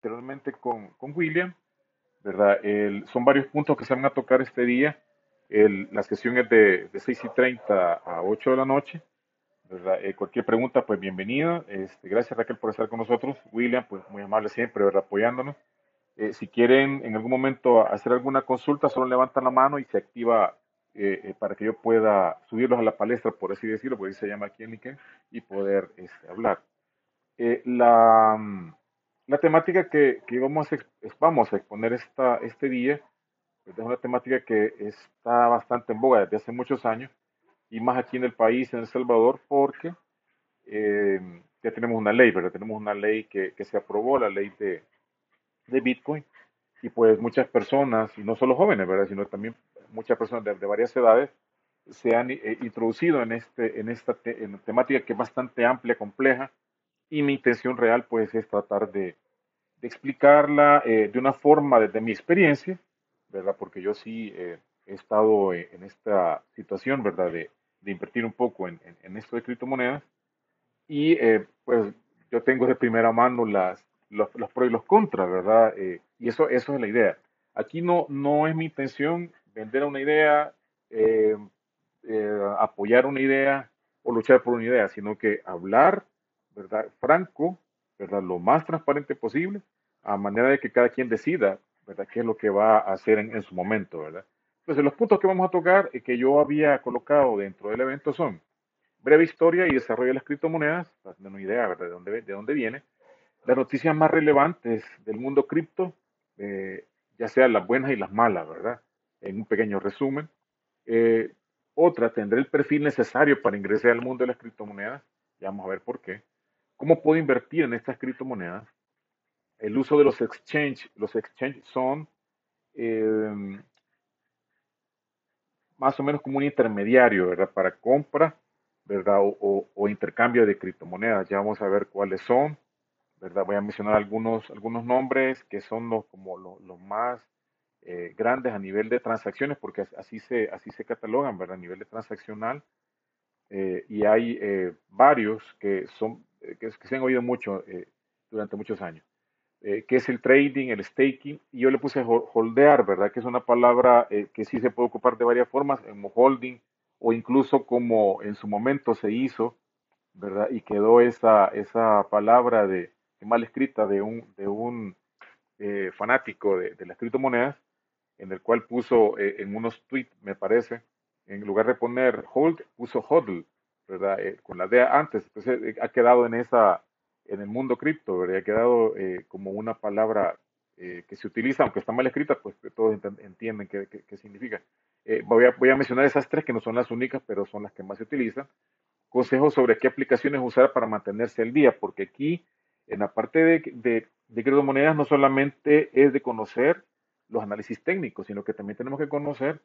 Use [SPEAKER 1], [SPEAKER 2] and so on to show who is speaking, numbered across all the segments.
[SPEAKER 1] anteriormente con, con William, ¿verdad? son varios puntos que se van a tocar este día. la sesión es de, de 6 y 30 a 8 de la noche. ¿verdad? Eh, cualquier pregunta, pues bienvenida. Este, gracias Raquel por estar con nosotros. William, pues muy amable siempre, ¿verdad? apoyándonos. Eh, si quieren en algún momento hacer alguna consulta, solo levantan la mano y se activa eh, para que yo pueda subirlos a la palestra, por así decirlo, porque se llama aquí en LinkedIn, y poder este, hablar. la, la temática que, que vamos, a, vamos a exponer esta, este día pues, es una temática que está bastante en boga desde hace muchos años y más aquí en el país, en El Salvador, porque eh, ya tenemos una ley, ¿verdad? Tenemos una ley que, que se aprobó, la ley de, de, Bitcoin, y pues muchas personas, y no solo jóvenes, ¿verdad? Sino también muchas personas de, varias edades, se han eh, introducido en, este, en esta en temática que es bastante amplia, compleja, y mi intención real pues es tratar de, de explicarla eh, de una forma desde mi experiencia, ¿verdad? Porque yo sí eh, he estado eh, en esta situación, ¿verdad? De, de invertir un poco en, en, esto de criptomonedas y pues yo tengo de primera mano las, los, los pros y los contras, ¿verdad? y eso, eso es la idea. Aquí no, no es mi intención vender una idea, apoyar una idea o luchar por una idea, sino que hablar ¿verdad? Franco, ¿verdad? Lo más transparente posible, a manera de que cada quien decida, ¿verdad? Qué es lo que va a hacer en, su momento, ¿verdad? Entonces, los puntos que vamos a tocar y que yo había colocado dentro del evento son breve historia y desarrollo de las criptomonedas, para una idea, ¿verdad? De dónde, de dónde viene, las noticias más relevantes del mundo cripto, eh, ya sean las buenas y las malas, ¿verdad? En un pequeño resumen. Eh, otra, tendré el perfil necesario para ingresar al mundo de las criptomonedas. Ya vamos a ver por qué. ¿Cómo puedo invertir en estas criptomonedas? El uso de los exchange, los exchange son em, más o menos como un intermediario, ¿verdad? Para compra, ¿verdad? O, intercambio de criptomonedas. Ya vamos a ver cuáles son, ¿verdad? Voy a mencionar algunos, algunos nombres que son los, como los, más eh, grandes a nivel de transacciones, porque así se, así se catalogan, ¿verdad? A nivel de transaccional. Eh, y hay eh, varios que son que, se han oído mucho durante muchos años, eh, que es el trading, el staking, y yo le puse holdear, ¿verdad? Que es una palabra que sí se puede ocupar de varias formas, como holding, o incluso como en su momento se hizo, ¿verdad? Y quedó esa, esa palabra de, mal escrita de un, de un fanático de, las criptomonedas, en el cual puso en unos tweets, me parece, en lugar de poner hold, puso hodl, ¿verdad? Eh, con la D antes, entonces eh, ha quedado en esa, en el mundo cripto, ¿verdad? Ha quedado eh, como una palabra que se utiliza, aunque está mal escrita, pues todos entienden qué, qué, significa. voy, a, voy a mencionar esas tres que no son las únicas, pero son las que más se utilizan. Consejos sobre qué aplicaciones usar para mantenerse al día, porque aquí, en la parte de, de, de criptomonedas, no solamente es de conocer los análisis técnicos, sino que también tenemos que conocer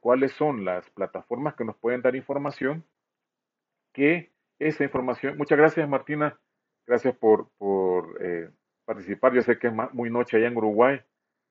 [SPEAKER 1] cuáles son las plataformas que nos pueden dar información que esa información, muchas gracias Martina, gracias por, por eh, participar, yo sé que es muy noche allá en Uruguay,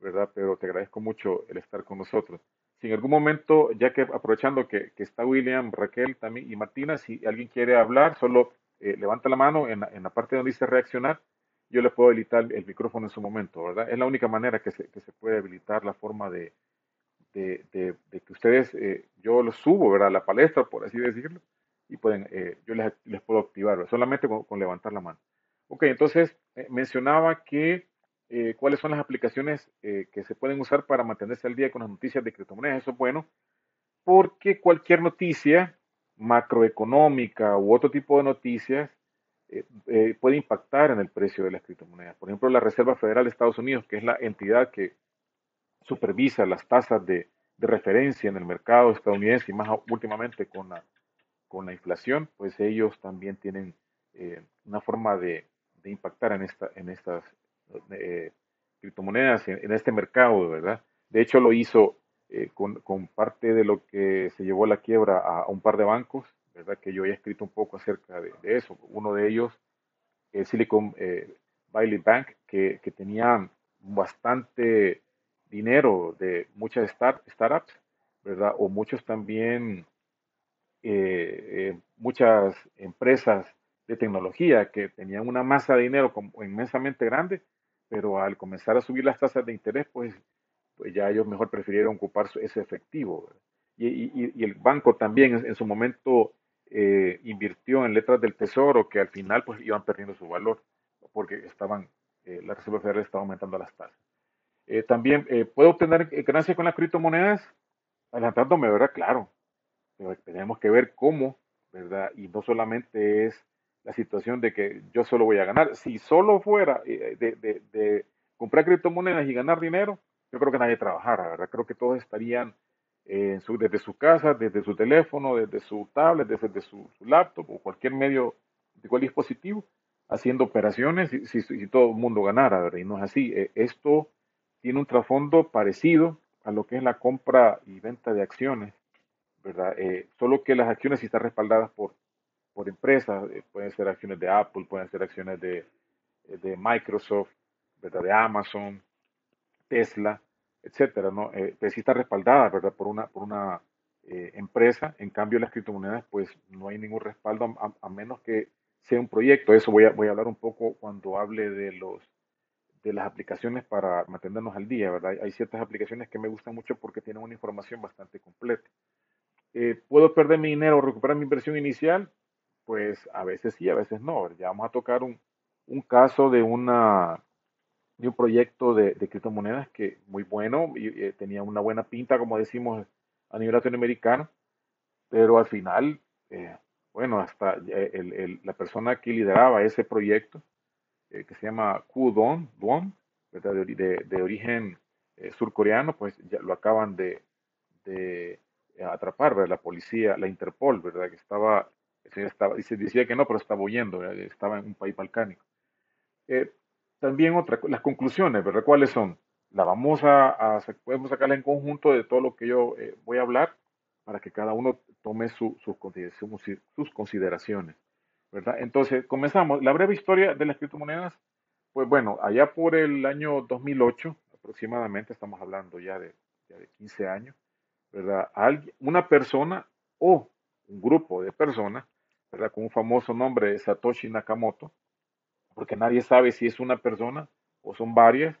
[SPEAKER 1] ¿verdad? Pero te agradezco mucho el estar con nosotros. Si en algún momento, ya que aprovechando que, que está William, Raquel también y Martina, si alguien quiere hablar, solo eh, levanta la mano en la, en la, parte donde dice reaccionar, yo le puedo habilitar el micrófono en su momento, ¿verdad? Es la única manera que se, que se puede habilitar la forma de, de, de, que ustedes, eh, yo los subo, ¿verdad? A la palestra, por así decirlo, y pueden, eh, yo les, les, puedo activar solamente con, levantar la mano. Ok, entonces eh, mencionaba que eh, cuáles son las aplicaciones que se pueden usar para mantenerse al día con las noticias de criptomonedas. Eso es bueno, porque cualquier noticia macroeconómica u otro tipo de noticias puede impactar en el precio de las criptomonedas. Por ejemplo, la Reserva Federal de Estados Unidos, que es la entidad que supervisa las tasas de, de referencia en el mercado estadounidense y más últimamente con la con la inflación, pues ellos también tienen eh, una forma de, impactar en, esta, en estas eh, criptomonedas, en, este mercado, ¿verdad? De hecho, lo hizo eh, con, parte de lo que se llevó a la quiebra a, un par de bancos, ¿verdad? Que yo he escrito un poco acerca de, eso. Uno de ellos, Silicon Valley Bank, que, que tenía bastante dinero de muchas start, startups, ¿verdad? O muchos también eh, eh, muchas empresas de tecnología que tenían una masa de dinero inmensamente grande, pero al comenzar a subir las tasas de interés, pues, pues ya ellos mejor prefirieron ocupar ese efectivo. Y, el banco también en, su momento eh, invirtió en letras del tesoro que al final pues iban perdiendo su valor porque estaban, eh, la Reserva Federal estaba aumentando las tasas. Eh, también puedo obtener ganancias con las criptomonedas, adelantándome, ¿verdad? Claro, tenemos que ver cómo, ¿verdad? Y no solamente es la situación de que yo solo voy a ganar. Si solo fuera de, de, de comprar criptomonedas y ganar dinero, yo creo que nadie trabajara, ¿verdad? Creo que todos estarían desde su casa, desde su teléfono, desde su tablet, desde su, laptop o cualquier medio, de cualquier dispositivo, haciendo operaciones si, si, todo el mundo ganara, ¿verdad? Y no es así. Eh, esto tiene un trasfondo parecido a lo que es la compra y venta de acciones, ¿verdad? Eh, solo que las acciones sí están respaldadas por, por empresas, eh, pueden ser acciones de Apple, pueden ser acciones de, de Microsoft, ¿verdad? De Amazon, Tesla, etcétera, ¿no? Eh, pues sí está respaldada, ¿verdad? Por una, por una eh, empresa. En cambio, las criptomonedas, pues no hay ningún respaldo a, menos que sea un proyecto. Eso voy a, voy a hablar un poco cuando hable de los de las aplicaciones para mantenernos al día, ¿verdad? Hay ciertas aplicaciones que me gustan mucho porque tienen una información bastante completa. Eh, ¿Puedo perder mi dinero o recuperar mi inversión inicial? Pues a veces sí, a veces no. Ya vamos a tocar un, un caso de una de un proyecto de, criptomonedas que muy bueno y, eh, tenía una buena pinta, como decimos a nivel latinoamericano, pero al final, eh, bueno, hasta la persona que lideraba ese proyecto, que se llama Kudon, Duon, de, de, origen surcoreano, pues ya lo acaban de, de atrapar, ¿verdad? la policía, la Interpol, ¿verdad? que estaba, estaba, decía que no, pero estaba huyendo, estaba en un país balcánico. Eh, también otra, las conclusiones, ¿verdad? ¿Cuáles son? La vamos a, podemos sacarla en conjunto de todo lo que yo eh, voy a hablar para que cada uno tome sus, sus consideraciones, ¿verdad? Entonces, comenzamos. La breve historia de las criptomonedas, pues bueno, allá por el año 2008, aproximadamente, estamos hablando ya de, ya de 15 años, ¿verdad? Alguien, una persona o un grupo de personas, ¿verdad? Con un famoso nombre, Satoshi Nakamoto, porque nadie sabe si es una persona o son varias.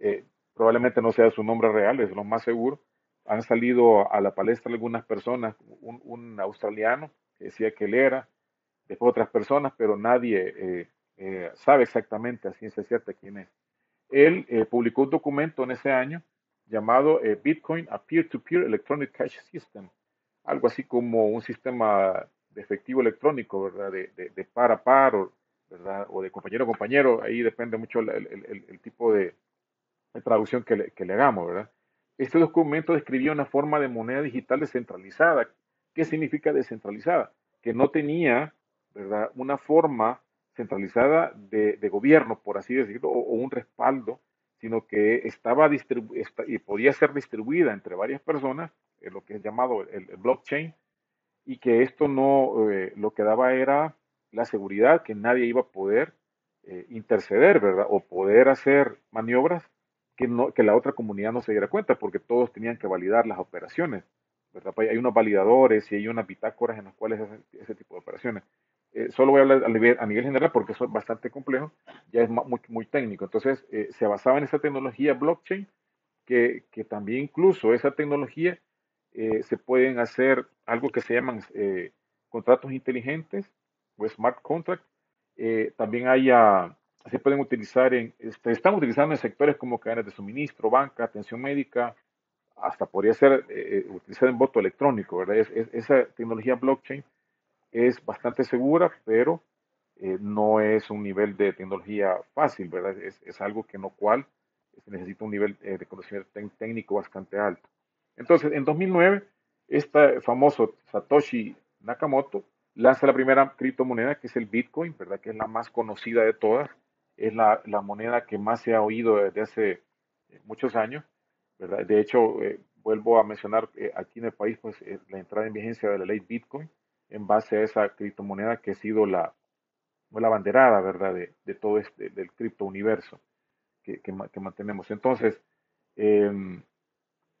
[SPEAKER 1] Eh, probablemente no sea su nombre real, es lo más seguro. Han salido a la palestra algunas personas, un, australiano que decía que él era, después otras personas, pero nadie eh, eh, sabe exactamente a ciencia cierta quién es. Él publicó un documento en ese año llamado Bitcoin a Peer-to-Peer Electronic Cash System, algo así como un sistema de efectivo electrónico, ¿verdad? De, de, de par a par o ¿verdad? O de compañero a compañero, ahí depende mucho el, tipo de, traducción que le, que le, hagamos, ¿verdad? Este documento describía una forma de moneda digital descentralizada. ¿Qué significa descentralizada? Que no tenía, ¿verdad? Una forma centralizada de, de gobierno, por así decirlo, o, un respaldo, sino que estaba y podía ser distribuida entre varias personas, en lo que es llamado el, blockchain, y que esto no, eh, lo que daba era la seguridad que nadie iba a poder eh, interceder, ¿verdad? O poder hacer maniobras que, no, que la otra comunidad no se diera cuenta, porque todos tenían que validar las operaciones, ¿verdad? Pues hay unos validadores y hay unas bitácoras en las cuales hacen ese tipo de operaciones. Eh, solo voy a hablar a nivel, a nivel, general porque es bastante complejo, ya es muy, muy técnico. Entonces, eh, se basaba en esa tecnología blockchain, que, que también incluso esa tecnología se pueden hacer algo que se llaman contratos inteligentes, o smart contract. Eh, también hay, se pueden utilizar en, este, están utilizando en sectores como cadenas de suministro, banca, atención médica, hasta podría ser eh, eh, utilizada en voto electrónico, ¿verdad? esa tecnología blockchain es bastante segura, pero no es un nivel de tecnología fácil, ¿verdad? Es, es algo que no cual se necesita un nivel de conocimiento técnico bastante alto. Entonces, en 2009, este famoso Satoshi Nakamoto lanza la primera criptomoneda, que es el Bitcoin, ¿verdad? Que es la más conocida de todas. Es la, la moneda que más se ha oído desde hace eh, muchos años, ¿verdad? De hecho, eh, vuelvo a mencionar eh, aquí en el país, pues la entrada en vigencia de la ley Bitcoin en base a esa criptomoneda que ha sido la, la banderada, ¿verdad? De, de todo este, del cripto universo que, que, que mantenemos. Entonces, em,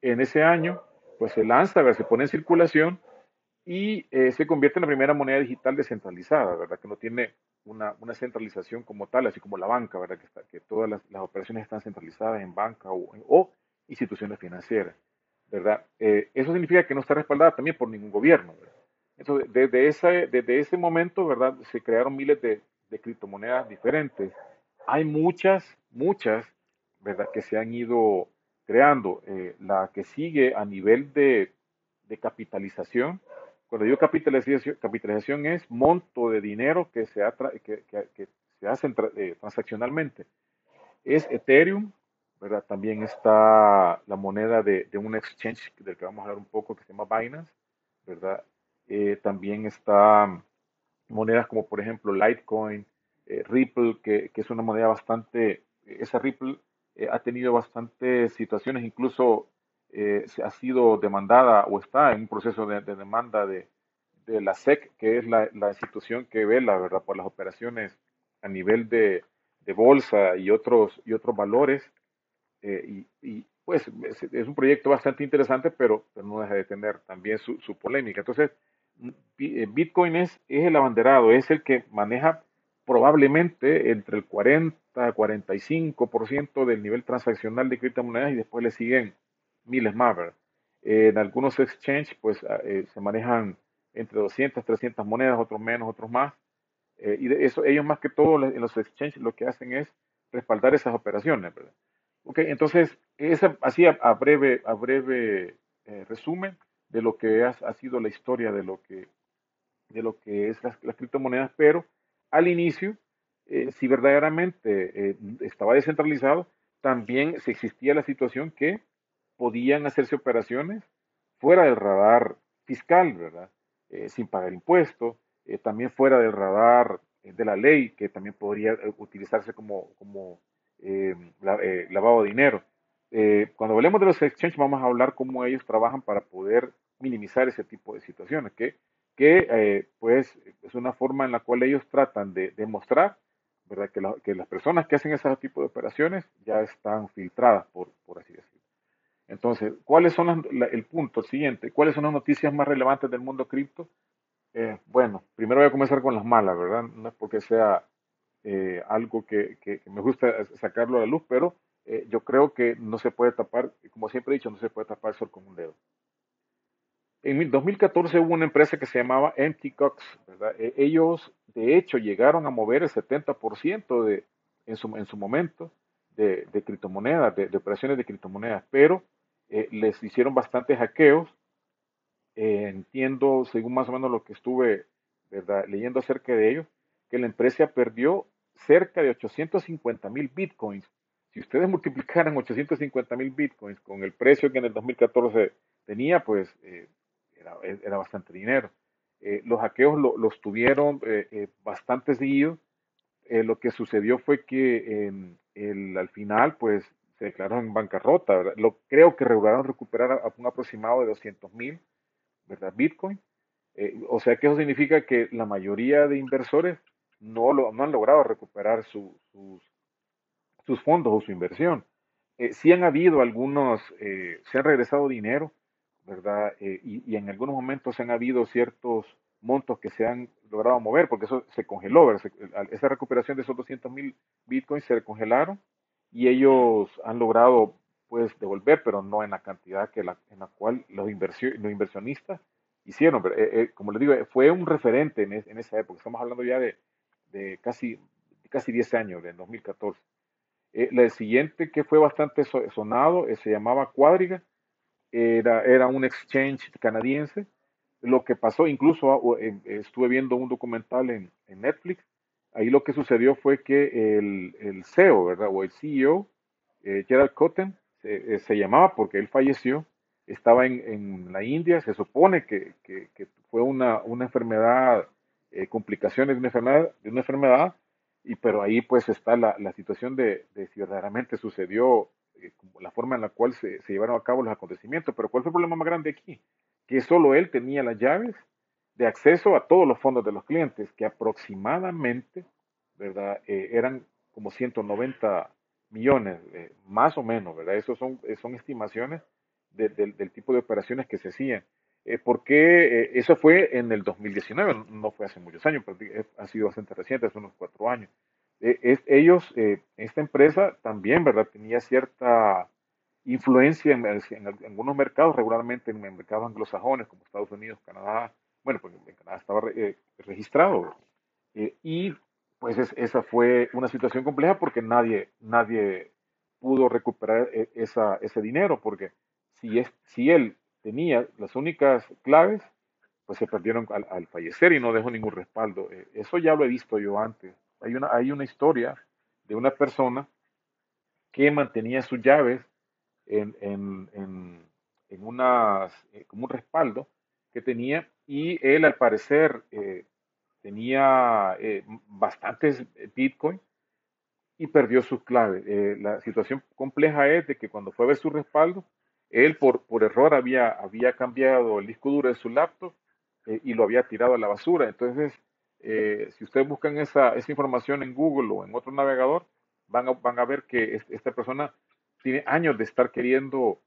[SPEAKER 1] en ese año, pues se lanza, ¿verdad? se pone en circulación y eh, se convierte en la primera moneda digital descentralizada, ¿verdad? Que no tiene una, una, centralización como tal, así como la banca, ¿verdad? Que, que todas las, las, operaciones están centralizadas en banca o, o instituciones financieras, ¿verdad? Eh, eso significa que no está respaldada también por ningún gobierno, ¿verdad? Entonces, desde ese, desde ese momento, ¿verdad? Se crearon miles de, de criptomonedas diferentes. Hay muchas, muchas, ¿verdad? Que se han ido creando. Eh, la que sigue a nivel de, de capitalización, cuando digo capitalización, capitalización es monto de dinero que se, que, que, se hace eh, transaccionalmente. Es Ethereum, ¿verdad? También está la moneda de, de, un exchange del que vamos a hablar un poco que se llama Binance, ¿verdad? Eh, también está monedas como por ejemplo Litecoin, eh, Ripple, que, que, es una moneda bastante, esa Ripple ha tenido bastantes situaciones, incluso eh, ha sido demandada o está en un proceso de, demanda de, de, la SEC, que es la, la, institución que vela ¿verdad? por las operaciones a nivel de, de bolsa y otros, y otros valores. Eh, y, y, pues es, es, un proyecto bastante interesante, pero, pero, no deja de tener también su, su polémica. Entonces, eh, Bitcoin es, el abanderado, es el que maneja probablemente entre el 40 a 45% del nivel transaccional de criptomonedas y después le siguen miles más, en algunos exchanges, pues ah, eh, se manejan entre 200, 300 monedas, otros menos, otros más. Eh, y de eso, ellos más que todo en los exchanges lo que hacen es respaldar esas operaciones, ¿verdad? Ok, entonces, así a, breve, a breve eh, resumen de lo que ha, ha, sido la historia de lo que, de lo que es las, criptomonedas, pero al inicio, si verdaderamente estaba descentralizado, también se existía la situación que podían hacerse operaciones fuera del radar fiscal, ¿verdad? Eh, sin pagar impuestos, eh, también fuera del radar eh, de la ley, que también podría utilizarse como, como lavado de dinero. Cuando hablemos de los exchanges, vamos a hablar cómo ellos trabajan para poder minimizar ese tipo de situaciones, que, que pues es una forma en la cual ellos tratan de demostrar ¿verdad? Que, que, las personas que hacen ese tipo de operaciones ya están filtradas, por, por así decirlo. Entonces, ¿cuáles son el punto siguiente? ¿Cuáles son las noticias más relevantes del mundo cripto? Eh, bueno, primero voy a comenzar con las malas, ¿verdad? No es porque sea eh, algo que, que, me gusta sacarlo a la luz, pero eh, yo creo que no se puede tapar, como siempre he dicho, no se puede tapar el sol con un dedo. En 2014 hubo una empresa que se llamaba Empty Cox, ¿verdad? E, ellos, de hecho, llegaron a mover el 70% de, en, su, en su momento de, de criptomonedas, de, de operaciones de criptomonedas, pero eh, les hicieron bastantes hackeos. Eh, entiendo, según más o menos lo que estuve leyendo acerca de ellos, que la empresa perdió cerca de 850 mil bitcoins. Si ustedes multiplicaran 850 mil bitcoins con el precio que en el 2014 tenía, pues eh, era, bastante dinero. los hackeos lo, los tuvieron bastante seguidos. lo que sucedió fue que al final, pues se declaró en bancarrota. Lo, creo que lograron recuperar un aproximado de 200 mil Bitcoin. Eh, o sea que eso significa que la mayoría de inversores no, lo, no han logrado recuperar sus, sus, fondos o su inversión. Eh, sí han habido algunos, eh, se han regresado dinero, ¿verdad? Eh, y, y, en algunos momentos han habido ciertos montos que se han logrado mover, porque eso se congeló, esa recuperación de esos 200 mil bitcoins se congelaron y ellos han logrado pues devolver, pero no en la cantidad que la, en la cual los, los inversionistas hicieron. Pero, eh, eh, como les digo, fue un referente en, en, esa época. Estamos hablando ya de, de casi, casi 10 años, de 2014. Eh, el siguiente que fue bastante sonado se llamaba Cuadriga. Era, era un exchange canadiense. Lo que pasó, incluso estuve viendo un documental en, en Netflix ahí lo que sucedió fue que el, el CEO, ¿verdad? O el CEO, eh, Gerald Cotten, se, eh, se, llamaba porque él falleció, estaba en, en la India, se supone que, que, fue una, una enfermedad, eh, complicaciones de una enfermedad, y pero ahí pues está la, la situación de, de, si verdaderamente sucedió eh, la forma en la cual se, se llevaron a cabo los acontecimientos, pero ¿cuál fue el problema más grande aquí? Que solo él tenía las llaves de acceso a todos los fondos de los clientes, que aproximadamente, ¿verdad? Eh, eran como 190 millones, eh, más o menos, ¿verdad? Esas son, son estimaciones de, de, del tipo de operaciones que se hacían. Eh, porque eso fue en el 2019, no fue hace muchos años, pero ha sido bastante reciente, hace unos cuatro años. Es, ellos, esta empresa también, ¿verdad? Tenía cierta influencia en, algunos mercados, regularmente en mercados anglosajones como Estados Unidos, Canadá, bueno, pues en Canadá estaba registrado. y pues esa fue una situación compleja porque nadie, nadie pudo recuperar esa, ese dinero, porque si, es, si él tenía las únicas claves, pues se perdieron al, fallecer y no dejó ningún respaldo. Eh, eso ya lo he visto yo antes. Hay una, hay una historia de una persona que mantenía sus llaves en, en, en, en unas, eh, como un respaldo que tenía y él al parecer eh, tenía bastantes Bitcoin y perdió sus claves. La situación compleja es de que cuando fue a ver su respaldo, él por, por error había, había cambiado el disco duro de su laptop eh, y lo había tirado a la basura. Entonces, eh, si ustedes buscan esa, esa, información en Google o en otro navegador, van a, van a ver que esta persona tiene años de estar queriendo,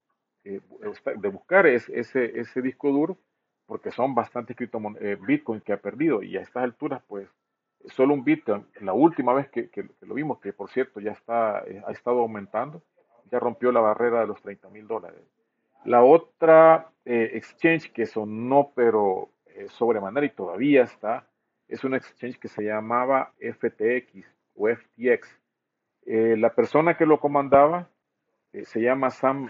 [SPEAKER 1] de buscar ese, ese, disco duro, porque son bastantes Bitcoin que ha perdido y a estas alturas, pues, solo un Bitcoin, la última vez que, lo vimos, que por cierto ya está, eh, ha estado aumentando, ya rompió la barrera de los 30 mil dólares. La otra eh, exchange que sonó, pero eh, sobremanera y todavía está, es un exchange que se llamaba FTX o FTX. la persona que lo comandaba se llama Sam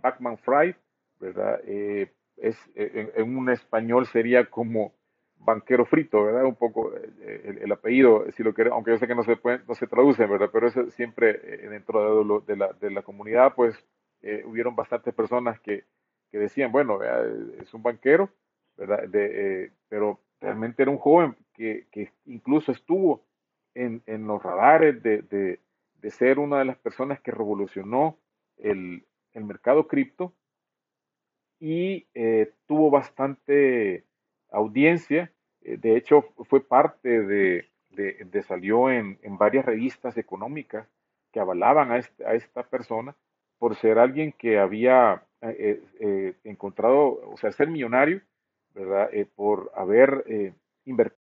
[SPEAKER 1] Backman Fried, ¿verdad? es, en, un español sería como banquero frito, ¿verdad? Un poco eh, el, apellido, si lo quiere, aunque yo sé que no se puede, no se traduce, ¿verdad? Pero eso siempre eh, dentro de, la, de la comunidad, pues eh, hubieron bastantes personas que, que decían, bueno, es un banquero, ¿verdad? De, pero realmente era un joven que, que incluso estuvo en, en los radares de, de, de, ser una de las personas que revolucionó el, el mercado cripto y tuvo bastante audiencia. Eh, de hecho, fue parte de, salió en, varias revistas económicas que avalaban a, a, esta persona por ser alguien que había eh, eh, encontrado, o sea, ser millonario, ¿verdad? por haber invertido